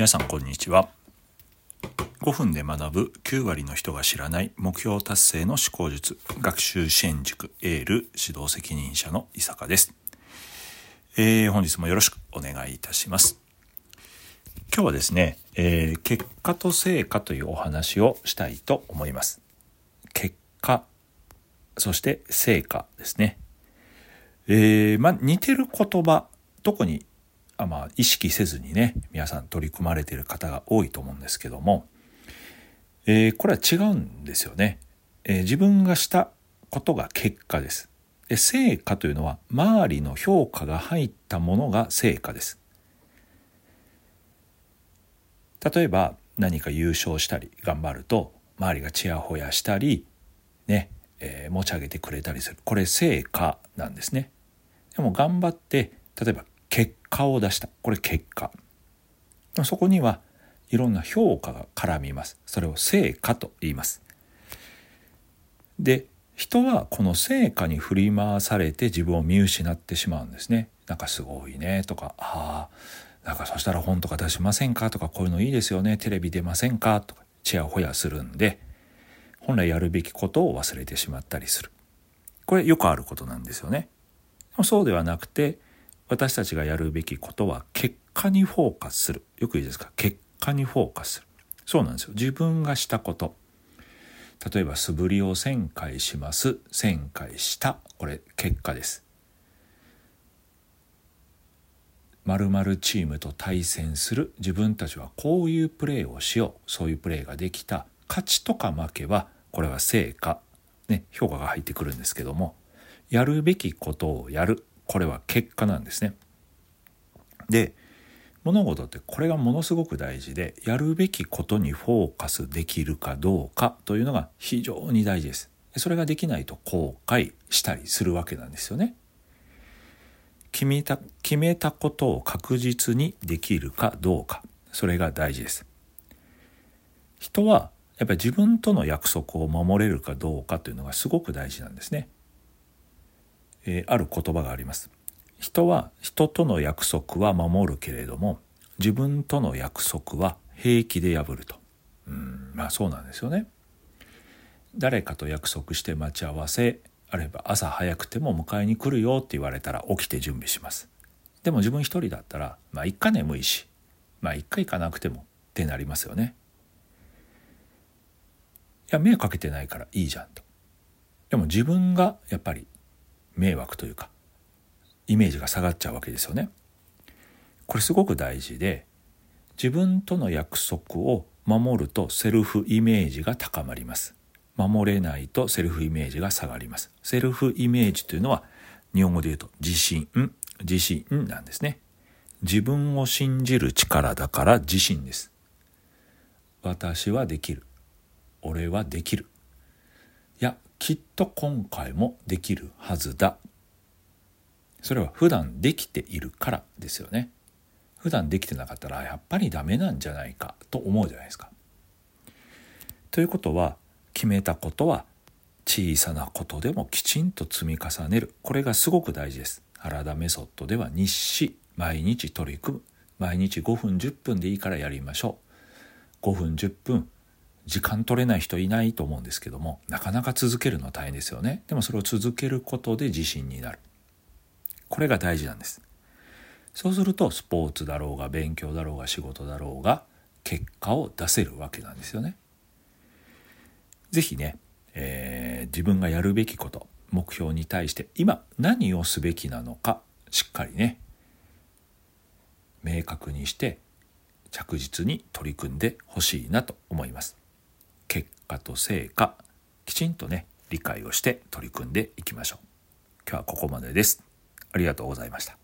皆さんこんにちは。5分で学ぶ9割の人が知らない目標達成の思考術。学習支援塾エール指導責任者の伊坂です、えー、本日もよろしくお願いいたします。今日はですね、えー、結果と成果というお話をしたいと思います。結果そして成果ですね。えー、まあ似てる言葉特にあまあ意識せずにね皆さん取り組まれている方が多いと思うんですけども、えー、これは違うんですよね、えー、自分がしたことが結果です。で成果というのは周りの評価が入ったものが成果です。例えば何か優勝したり頑張ると周りがちやほやしたりね、えー、持ち上げてくれたりする。これ成果なんですね。でも頑張って例えば結果を出した。これ結果。そこにはいろんな評価が絡みます。それを成果と言います。で人はこの成果に振り回されて自分を見失ってしまうんですね。なんかすごいね。とかああなんかそしたら本とか出しませんか？とかこういうのいいですよね。テレビ出ませんか？とかちやほやするんで本来やるべきことを忘れてしまったりする。これよくあることなんですよね。そうではなくて私たちがやるべきことは結果にフォーカスする。よくいいですか結果にフォーカスする。そうなんですよ。自分がしたこと。例えば素振りを1000回します。1000回した。これ結果です。〇〇チームと対戦する自分たちはこういうプレーをしようそういうプレーができた勝ちとか負けはこれは成果、ね、評価が入ってくるんですけどもやるべきことをやるこれは結果なんですね。で物事ってこれがものすごく大事でやるべきことにフォーカスできるかどうかというのが非常に大事です。それができないと後悔したりするわけなんですよね。決めた決めたことを確実にできるかどうかそれが大事です。人はやっぱり自分との約束を守れるかどうかというのがすごく大事なんですね。え、ある言葉があります。人は人との約束は守るけれども自分との約束は平気で破ると。うんまあそうなんですよね。誰かと約束して待ち合わせあるいは朝早くても迎えに来るよって言われたら起きて準備します。でも自分一人だったらまあ一回眠いしまあ一回行かなくてもってなりますよね。いや迷惑かけてないからいいじゃんと。でも自分がやっぱり迷惑というかイメージが下がっちゃうわけですよね。これすごく大事で自分との約束を守るとセルフイメージが高まります。守れないとセルフイメージが下がります。セルフイメージというのは日本語で言うと自信、自信なんですね。自分を信じる力だから自信です。私はできる。俺はできる。きっと今回もできるはずだ。それは普段できているからですよね。普段できてなかったらやっぱりダメなんじゃないかと思うじゃないですか。ということは決めたことは小さなことでもきちんと積み重ねるこれがすごく大事です。原田メソッドでは日誌毎日取り組む毎日5分10分でいいからやりましょう。5分10分時間取れない人いないと思うんですけどもなかなか続けるのは大変ですよね。でもそれを続けることで自信になる。これが大事なんです。そうするとスポーツだろうが勉強だろうが仕事だろうが結果を出せるわけなんですよね。是非ね、えー、自分がやるべきこと目標に対して今何をすべきなのかしっかりね明確にして着実に取り組んでほしいなと思います。結果と成果きちんとね理解をして取り組んでいきましょう。今日はここまでです。ありがとうございました。